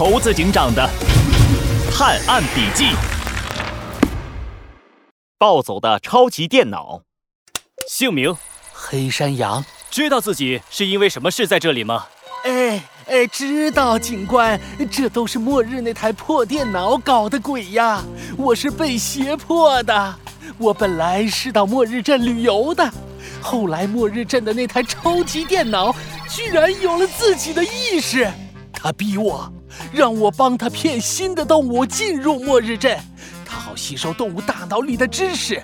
猴子警长的探案笔记。暴走的超级电脑，姓名：黑山羊。知道自己是因为什么事在这里吗？哎哎，知道，警官，这都是末日那台破电脑搞的鬼呀！我是被胁迫的。我本来是到末日镇旅游的，后来末日镇的那台超级电脑居然有了自己的意识，他逼我，让我帮他骗新的动物进入末日镇，他好吸收动物大脑里的知识。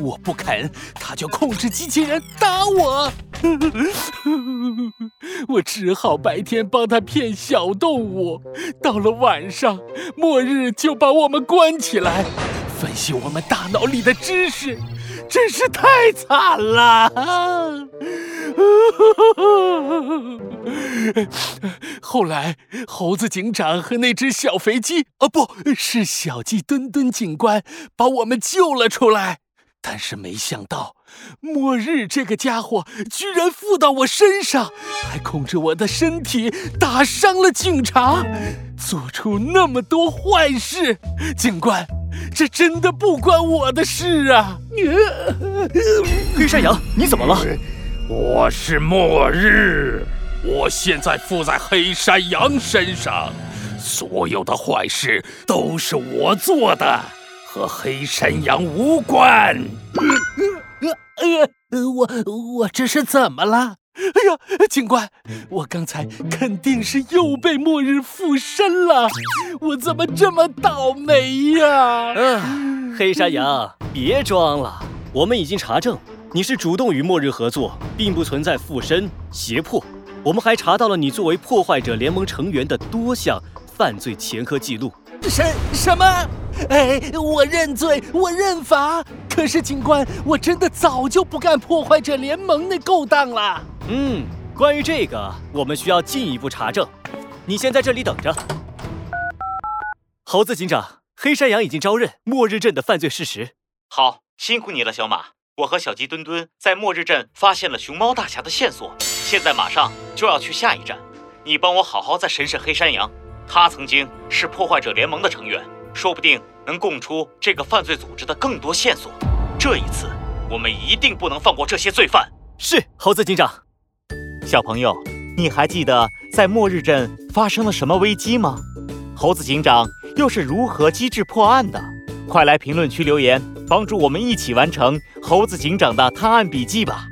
我不肯，他就控制机器人打我。我只好白天帮他骗小动物，到了晚上，末日就把我们关起来，分析我们大脑里的知识，真是太惨了。后来，猴子警长和那只小肥鸡，哦，不是小鸡墩墩警官，把我们救了出来。但是没想到，末日这个家伙居然附到我身上，还控制我的身体，打伤了警察，做出那么多坏事。警官，这真的不关我的事啊！黑山羊，你怎么了？我是末日，我现在附在黑山羊身上，所有的坏事都是我做的。和黑山羊无关。呃呃呃，我我这是怎么了？哎呀，警官，我刚才肯定是又被末日附身了。我怎么这么倒霉呀？嗯，黑山羊，别装了，我们已经查证，你是主动与末日合作，并不存在附身胁迫。我们还查到了你作为破坏者联盟成员的多项犯罪前科记录。什什么？哎，我认罪，我认罚。可是警官，我真的早就不干破坏者联盟那勾当了。嗯，关于这个，我们需要进一步查证。你先在这里等着。猴子警长，黑山羊已经招认末日镇的犯罪事实。好，辛苦你了，小马。我和小鸡墩墩在末日镇发现了熊猫大侠的线索，现在马上就要去下一站。你帮我好好再审审黑山羊。他曾经是破坏者联盟的成员，说不定能供出这个犯罪组织的更多线索。这一次，我们一定不能放过这些罪犯。是猴子警长。小朋友，你还记得在末日镇发生了什么危机吗？猴子警长又是如何机智破案的？快来评论区留言，帮助我们一起完成猴子警长的探案笔记吧。